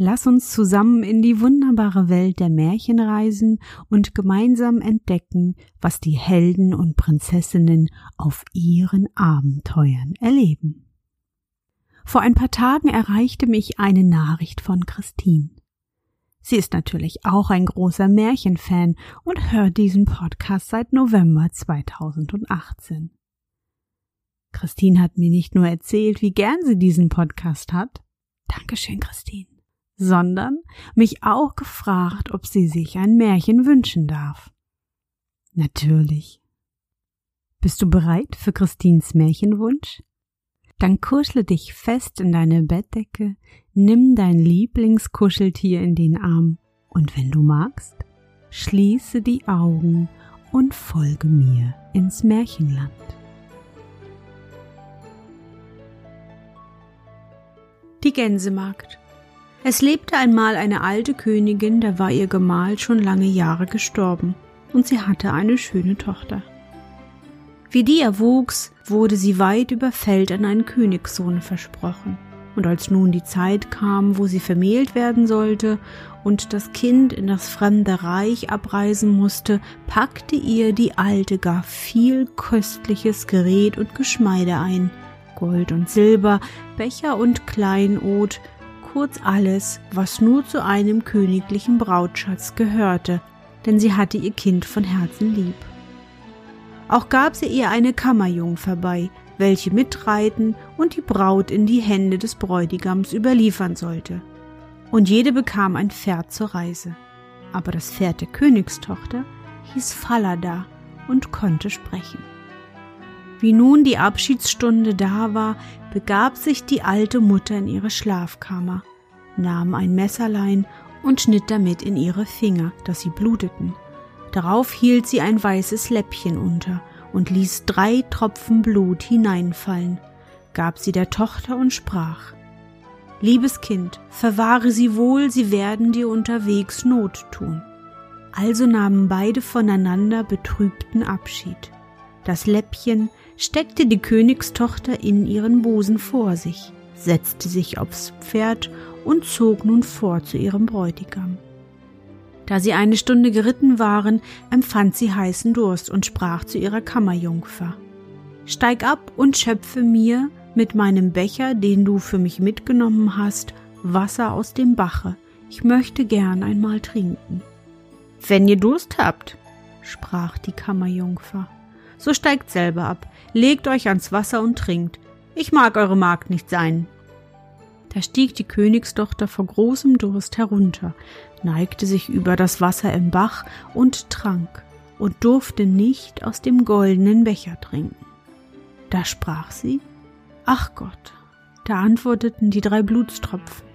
Lass uns zusammen in die wunderbare Welt der Märchen reisen und gemeinsam entdecken, was die Helden und Prinzessinnen auf ihren Abenteuern erleben. Vor ein paar Tagen erreichte mich eine Nachricht von Christine. Sie ist natürlich auch ein großer Märchenfan und hört diesen Podcast seit November 2018. Christine hat mir nicht nur erzählt, wie gern sie diesen Podcast hat. Dankeschön, Christine sondern mich auch gefragt, ob sie sich ein Märchen wünschen darf. Natürlich. Bist du bereit für Christins Märchenwunsch? Dann kuschle dich fest in deine Bettdecke, nimm dein Lieblingskuscheltier in den Arm und wenn du magst, schließe die Augen und folge mir ins Märchenland. Die Gänsemagd es lebte einmal eine alte Königin, da war ihr Gemahl schon lange Jahre gestorben, und sie hatte eine schöne Tochter. Wie die erwuchs, wurde sie weit über Feld an einen Königssohn versprochen. Und als nun die Zeit kam, wo sie vermählt werden sollte und das Kind in das fremde Reich abreisen musste, packte ihr die Alte gar viel köstliches Gerät und Geschmeide ein, Gold und Silber, Becher und Kleinod, kurz alles, was nur zu einem königlichen Brautschatz gehörte, denn sie hatte ihr Kind von Herzen lieb. Auch gab sie ihr eine Kammerjungfer bei, welche mitreiten und die Braut in die Hände des Bräutigams überliefern sollte. Und jede bekam ein Pferd zur Reise. Aber das Pferd der Königstochter hieß Falada und konnte sprechen. Wie nun die Abschiedsstunde da war, begab sich die alte Mutter in ihre Schlafkammer, nahm ein Messerlein und schnitt damit in ihre Finger, dass sie bluteten. Darauf hielt sie ein weißes Läppchen unter und ließ drei Tropfen Blut hineinfallen, gab sie der Tochter und sprach Liebes Kind, verwahre sie wohl, sie werden dir unterwegs Not tun. Also nahmen beide voneinander betrübten Abschied. Das Läppchen steckte die Königstochter in ihren Busen vor sich, setzte sich aufs Pferd und zog nun vor zu ihrem Bräutigam. Da sie eine Stunde geritten waren, empfand sie heißen Durst und sprach zu ihrer Kammerjungfer Steig ab und schöpfe mir mit meinem Becher, den du für mich mitgenommen hast, Wasser aus dem Bache. Ich möchte gern einmal trinken. Wenn ihr Durst habt, sprach die Kammerjungfer, so steigt selber ab, legt euch ans Wasser und trinkt. Ich mag eure Magd nicht sein. Da stieg die Königstochter vor großem Durst herunter, neigte sich über das Wasser im Bach und trank und durfte nicht aus dem goldenen Becher trinken. Da sprach sie, Ach Gott, da antworteten die drei Blutstropfen,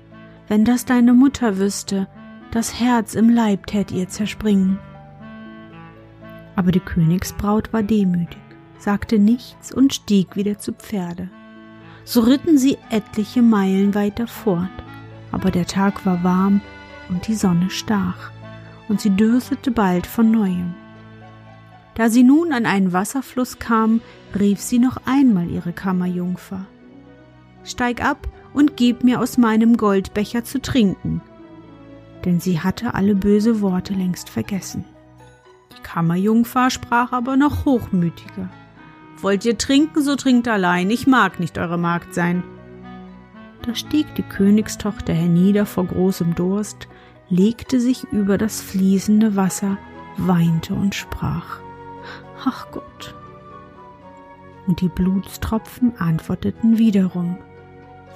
wenn das deine Mutter wüsste, das Herz im Leib tät ihr zerspringen. Aber die Königsbraut war demütig, sagte nichts und stieg wieder zu Pferde. So ritten sie etliche Meilen weiter fort, aber der Tag war warm und die Sonne stach, und sie dürstete bald von neuem. Da sie nun an einen Wasserfluss kam, rief sie noch einmal ihre Kammerjungfer. Steig ab und gib mir aus meinem Goldbecher zu trinken. Denn sie hatte alle böse Worte längst vergessen. Kammerjungfer sprach aber noch hochmütiger. Wollt ihr trinken, so trinkt allein, ich mag nicht eure Magd sein. Da stieg die Königstochter hernieder vor großem Durst, legte sich über das fließende Wasser, weinte und sprach Ach Gott. Und die Blutstropfen antworteten wiederum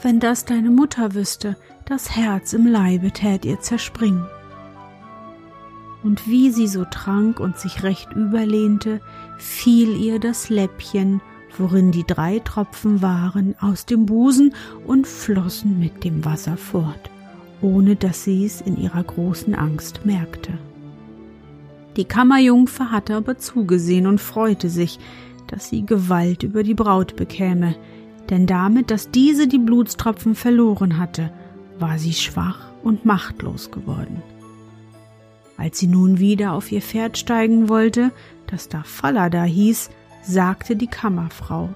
Wenn das deine Mutter wüsste, das Herz im Leibe tät ihr zerspringen und wie sie so trank und sich recht überlehnte, fiel ihr das Läppchen, worin die drei Tropfen waren, aus dem Busen und flossen mit dem Wasser fort, ohne dass sie es in ihrer großen Angst merkte. Die Kammerjungfer hatte aber zugesehen und freute sich, dass sie Gewalt über die Braut bekäme, denn damit, dass diese die Blutstropfen verloren hatte, war sie schwach und machtlos geworden. Als sie nun wieder auf ihr Pferd steigen wollte, das da Fallada hieß, sagte die Kammerfrau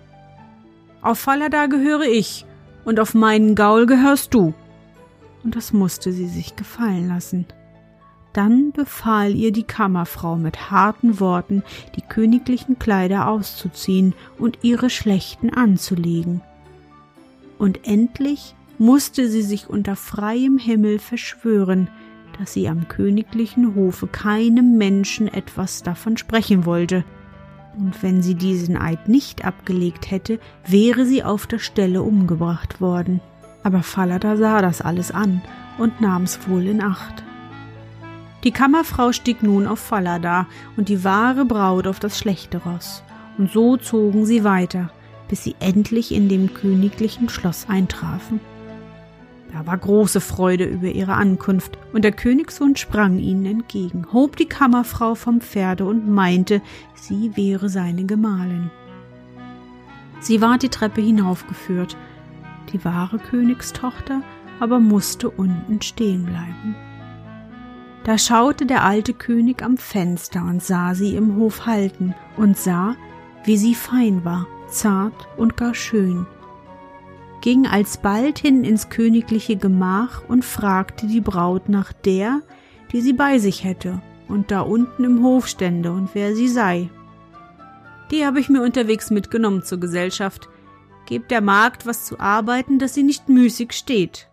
Auf Fallada gehöre ich, und auf meinen Gaul gehörst du. Und das musste sie sich gefallen lassen. Dann befahl ihr die Kammerfrau mit harten Worten, die königlichen Kleider auszuziehen und ihre schlechten anzulegen. Und endlich musste sie sich unter freiem Himmel verschwören, dass sie am königlichen Hofe keinem Menschen etwas davon sprechen wollte, und wenn sie diesen Eid nicht abgelegt hätte, wäre sie auf der Stelle umgebracht worden. Aber Falada sah das alles an und nahm's wohl in Acht. Die Kammerfrau stieg nun auf Falada und die wahre Braut auf das schlechte Ross, und so zogen sie weiter, bis sie endlich in dem königlichen Schloss eintrafen. Da war große Freude über ihre Ankunft, und der Königssohn sprang ihnen entgegen, hob die Kammerfrau vom Pferde und meinte, sie wäre seine Gemahlin. Sie war die Treppe hinaufgeführt, die wahre Königstochter aber musste unten stehen bleiben. Da schaute der alte König am Fenster und sah sie im Hof halten und sah, wie sie fein war, zart und gar schön, ging alsbald hin ins königliche Gemach und fragte die Braut nach der, die sie bei sich hätte und da unten im Hof stände und wer sie sei. Die habe ich mir unterwegs mitgenommen zur Gesellschaft. Gebt der Magd was zu arbeiten, dass sie nicht müßig steht.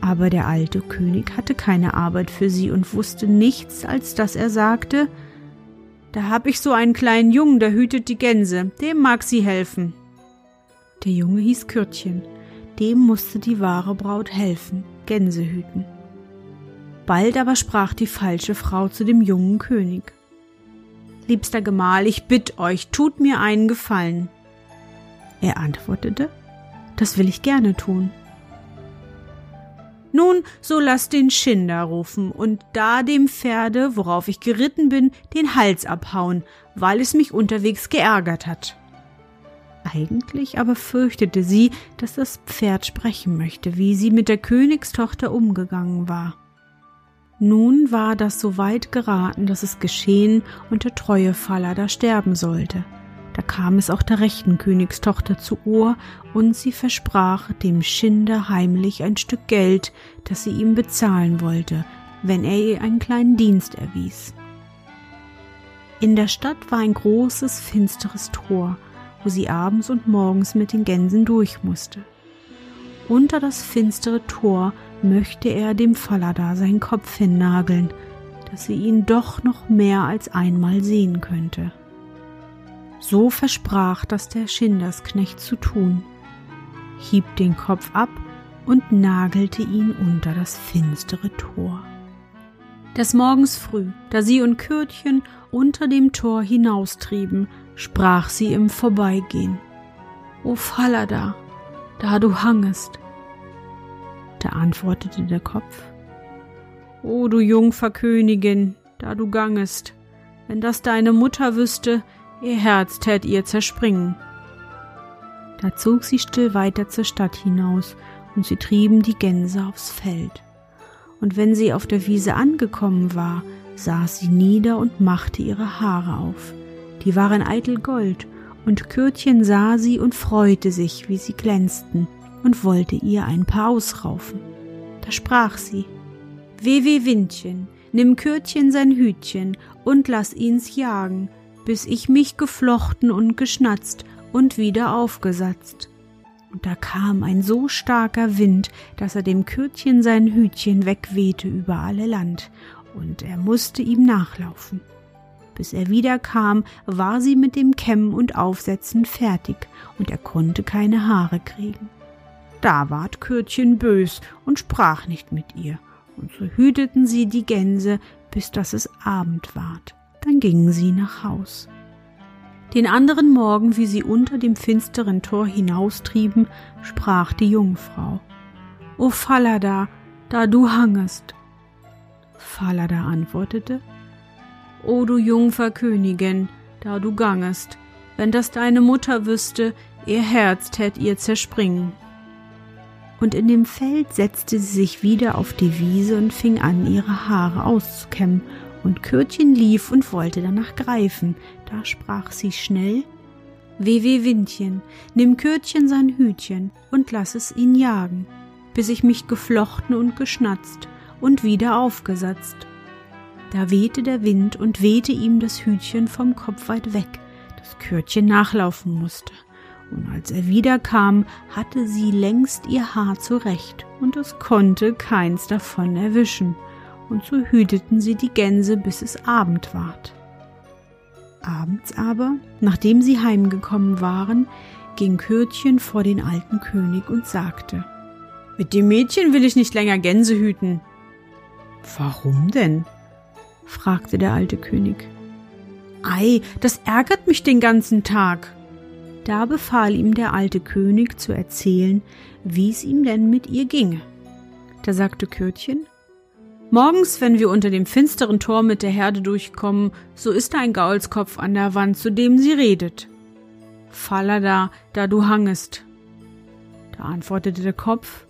Aber der alte König hatte keine Arbeit für sie und wusste nichts, als dass er sagte, da hab ich so einen kleinen Jungen, der hütet die Gänse, dem mag sie helfen. Der Junge hieß Kürtchen, dem musste die wahre Braut helfen, Gänse hüten. Bald aber sprach die falsche Frau zu dem jungen König. Liebster Gemahl, ich bitt euch, tut mir einen Gefallen. Er antwortete, das will ich gerne tun. Nun, so lass den Schinder rufen und da dem Pferde, worauf ich geritten bin, den Hals abhauen, weil es mich unterwegs geärgert hat. Eigentlich aber fürchtete sie, dass das Pferd sprechen möchte, wie sie mit der Königstochter umgegangen war. Nun war das so weit geraten, dass es geschehen und der treue Faller da sterben sollte. Da kam es auch der rechten Königstochter zu Ohr, und sie versprach dem Schinder heimlich ein Stück Geld, das sie ihm bezahlen wollte, wenn er ihr einen kleinen Dienst erwies. In der Stadt war ein großes, finsteres Tor, wo sie abends und morgens mit den Gänsen durch musste. Unter das finstere Tor möchte er dem Falada seinen Kopf hinnageln, dass sie ihn doch noch mehr als einmal sehen könnte. So versprach das der Schindersknecht zu tun, hieb den Kopf ab und nagelte ihn unter das finstere Tor. Des Morgens früh, da sie und Kürtchen unter dem Tor hinaustrieben, sprach sie im Vorbeigehen. O Falada, da du hangest. Da antwortete der Kopf. O du Jungferkönigin, da du gangest, wenn das deine Mutter wüsste, ihr Herz tät ihr zerspringen. Da zog sie still weiter zur Stadt hinaus, und sie trieben die Gänse aufs Feld. Und wenn sie auf der Wiese angekommen war, saß sie nieder und machte ihre Haare auf die waren eitel Gold, und Kürtchen sah sie und freute sich, wie sie glänzten, und wollte ihr ein paar ausraufen. Da sprach sie, Weh, weh, Windchen, nimm Kürtchen sein Hütchen und lass ihns jagen, bis ich mich geflochten und geschnatzt und wieder aufgesatzt. Und da kam ein so starker Wind, dass er dem Kürtchen sein Hütchen wegwehte über alle Land, und er musste ihm nachlaufen. Bis er wiederkam, war sie mit dem Kämmen und Aufsetzen fertig, und er konnte keine Haare kriegen. Da ward Kürtchen bös und sprach nicht mit ihr, und so hüteten sie die Gänse, bis dass es Abend ward. Dann gingen sie nach Haus. Den anderen Morgen, wie sie unter dem finsteren Tor hinaustrieben, sprach die Jungfrau. O Fallada, da du hangest. Falada antwortete, O du Jungfer Königin, da du gangest, wenn das deine Mutter wüsste, ihr Herz tät ihr zerspringen. Und in dem Feld setzte sie sich wieder auf die Wiese und fing an, ihre Haare auszukämmen, und Kürtchen lief und wollte danach greifen. Da sprach sie schnell, Weh, weh, Windchen, nimm Kürtchen sein Hütchen und lass es ihn jagen, bis ich mich geflochten und geschnatzt und wieder aufgesatzt. Da wehte der Wind und wehte ihm das Hütchen vom Kopf weit weg, das Kürtchen nachlaufen musste. Und als er wiederkam, hatte sie längst ihr Haar zurecht, und es konnte keins davon erwischen, und so hüteten sie die Gänse, bis es Abend ward. Abends aber, nachdem sie heimgekommen waren, ging Kürtchen vor den alten König und sagte, Mit dem Mädchen will ich nicht länger Gänse hüten. Warum denn? Fragte der alte König. Ei, das ärgert mich den ganzen Tag. Da befahl ihm der alte König zu erzählen, wie es ihm denn mit ihr ginge. Da sagte Kürtchen, Morgens, wenn wir unter dem finsteren Tor mit der Herde durchkommen, so ist ein Gaulskopf an der Wand, zu dem sie redet. Falada, da du hangest. Da antwortete der Kopf,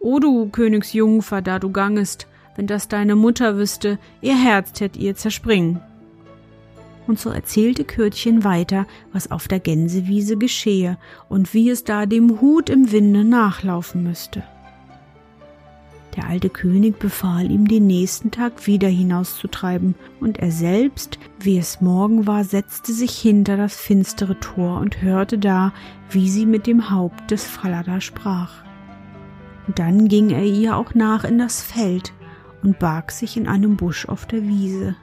O du Königsjungfer, da du gangest, wenn das deine Mutter wüsste, ihr Herz tät ihr zerspringen. Und so erzählte Kürtchen weiter, was auf der Gänsewiese geschehe und wie es da dem Hut im Winde nachlaufen müsste. Der alte König befahl ihm, den nächsten Tag wieder hinauszutreiben, und er selbst, wie es Morgen war, setzte sich hinter das finstere Tor und hörte da, wie sie mit dem Haupt des Falada sprach. Und dann ging er ihr auch nach in das Feld und barg sich in einem Busch auf der Wiese.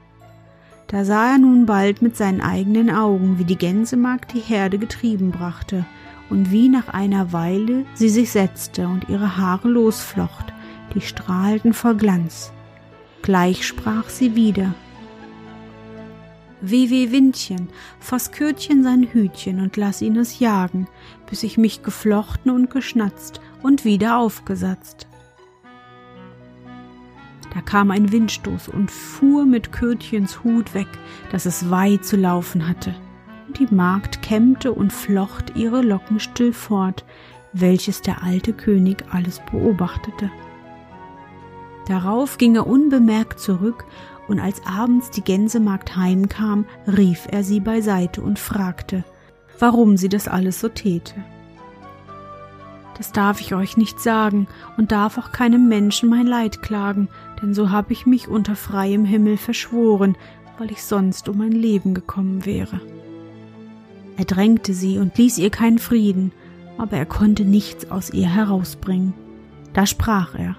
Da sah er nun bald mit seinen eigenen Augen, wie die Gänsemagd die Herde getrieben brachte, und wie nach einer Weile sie sich setzte und ihre Haare losflocht, die strahlten vor Glanz. Gleich sprach sie wieder. Weh, weh, Windchen, fass Kürtchen sein Hütchen und lass ihn es jagen, bis ich mich geflochten und geschnatzt und wieder aufgesatzt. Da kam ein Windstoß und fuhr mit Kürtchens Hut weg, dass es weit zu laufen hatte. Und die Magd kämmte und flocht ihre Locken still fort, welches der alte König alles beobachtete. Darauf ging er unbemerkt zurück, und als abends die Gänsemagd heimkam, rief er sie beiseite und fragte, warum sie das alles so täte. Das darf ich euch nicht sagen und darf auch keinem Menschen mein Leid klagen, denn so habe ich mich unter freiem Himmel verschworen, weil ich sonst um mein Leben gekommen wäre. Er drängte sie und ließ ihr keinen Frieden, aber er konnte nichts aus ihr herausbringen. Da sprach er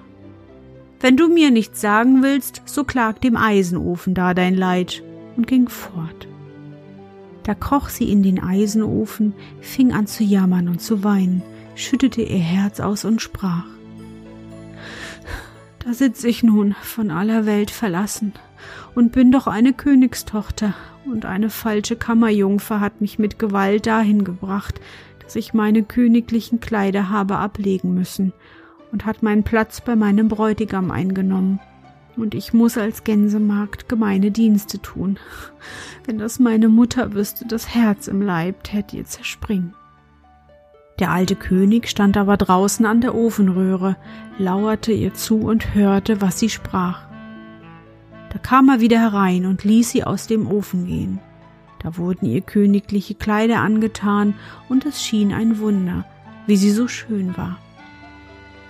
wenn du mir nichts sagen willst, so klag dem Eisenofen da dein Leid, und ging fort. Da kroch sie in den Eisenofen, fing an zu jammern und zu weinen, schüttete ihr Herz aus und sprach Da sitz ich nun von aller Welt verlassen und bin doch eine Königstochter, und eine falsche Kammerjungfer hat mich mit Gewalt dahin gebracht, dass ich meine königlichen Kleider habe ablegen müssen und hat meinen Platz bei meinem Bräutigam eingenommen. Und ich muss als Gänsemagd gemeine Dienste tun. Wenn das meine Mutter wüsste, das Herz im Leib tät ihr zerspringen. Der alte König stand aber draußen an der Ofenröhre, lauerte ihr zu und hörte, was sie sprach. Da kam er wieder herein und ließ sie aus dem Ofen gehen. Da wurden ihr königliche Kleider angetan, und es schien ein Wunder, wie sie so schön war.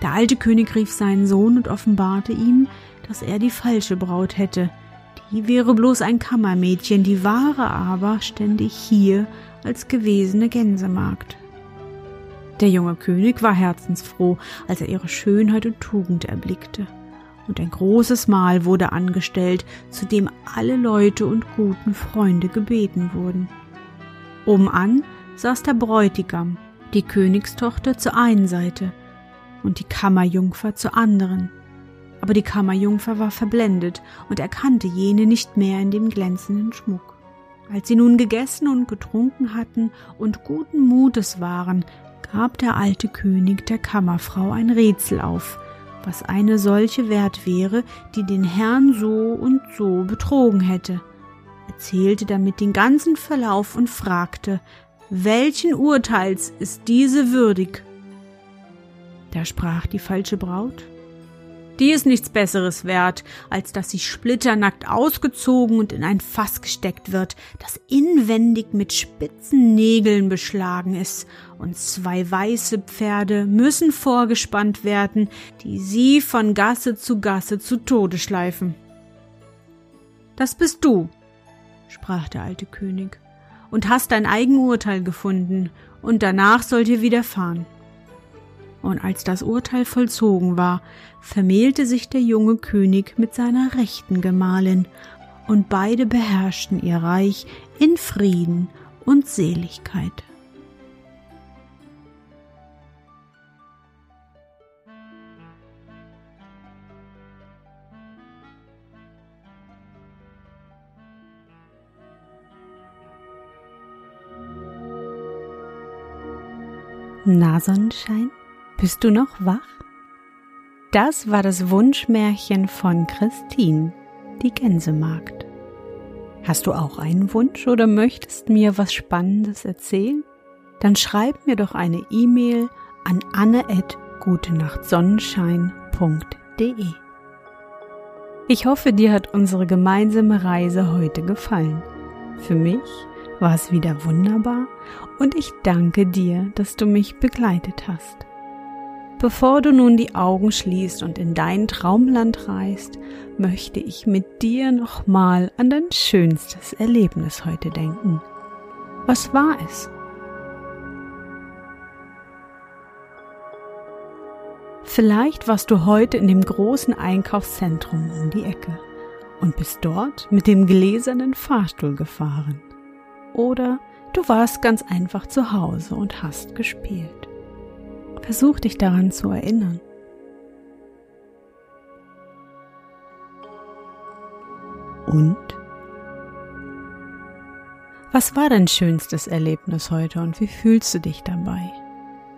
Der alte König rief seinen Sohn und offenbarte ihm, dass er die falsche Braut hätte. Die wäre bloß ein Kammermädchen, die wahre aber stände hier als gewesene Gänsemagd. Der junge König war herzensfroh, als er ihre Schönheit und Tugend erblickte. Und ein großes Mahl wurde angestellt, zu dem alle Leute und guten Freunde gebeten wurden. Obenan saß der Bräutigam, die Königstochter zur einen Seite, und die Kammerjungfer zur anderen. Aber die Kammerjungfer war verblendet und erkannte jene nicht mehr in dem glänzenden Schmuck. Als sie nun gegessen und getrunken hatten und guten Mutes waren, gab der alte König der Kammerfrau ein Rätsel auf, was eine solche wert wäre, die den Herrn so und so betrogen hätte, erzählte damit den ganzen Verlauf und fragte, welchen Urteils ist diese würdig? Da sprach die falsche Braut, die ist nichts Besseres wert, als dass sie splitternackt ausgezogen und in ein Fass gesteckt wird, das inwendig mit spitzen Nägeln beschlagen ist, und zwei weiße Pferde müssen vorgespannt werden, die sie von Gasse zu Gasse zu Tode schleifen. Das bist du, sprach der alte König, und hast dein eigen Urteil gefunden, und danach soll dir widerfahren und als das Urteil vollzogen war, vermählte sich der junge König mit seiner rechten Gemahlin, und beide beherrschten ihr Reich in Frieden und Seligkeit. Na Sonnenschein? Bist du noch wach? Das war das Wunschmärchen von Christine, die Gänsemagd. Hast du auch einen Wunsch oder möchtest mir was Spannendes erzählen? Dann schreib mir doch eine E-Mail an anne@gutenachtsonnenschein.de. Ich hoffe, dir hat unsere gemeinsame Reise heute gefallen. Für mich war es wieder wunderbar und ich danke dir, dass du mich begleitet hast. Bevor du nun die Augen schließt und in dein Traumland reist, möchte ich mit dir nochmal an dein schönstes Erlebnis heute denken. Was war es? Vielleicht warst du heute in dem großen Einkaufszentrum um die Ecke und bist dort mit dem gläsernen Fahrstuhl gefahren. Oder du warst ganz einfach zu Hause und hast gespielt. Versuch dich daran zu erinnern. Und? Was war dein schönstes Erlebnis heute und wie fühlst du dich dabei?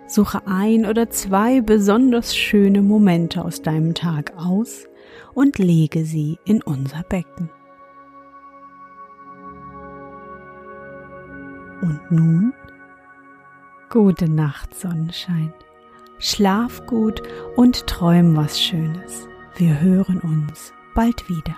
Suche ein oder zwei besonders schöne Momente aus deinem Tag aus und lege sie in unser Becken. Und nun? Gute Nacht, Sonnenschein. Schlaf gut und träum was Schönes. Wir hören uns bald wieder.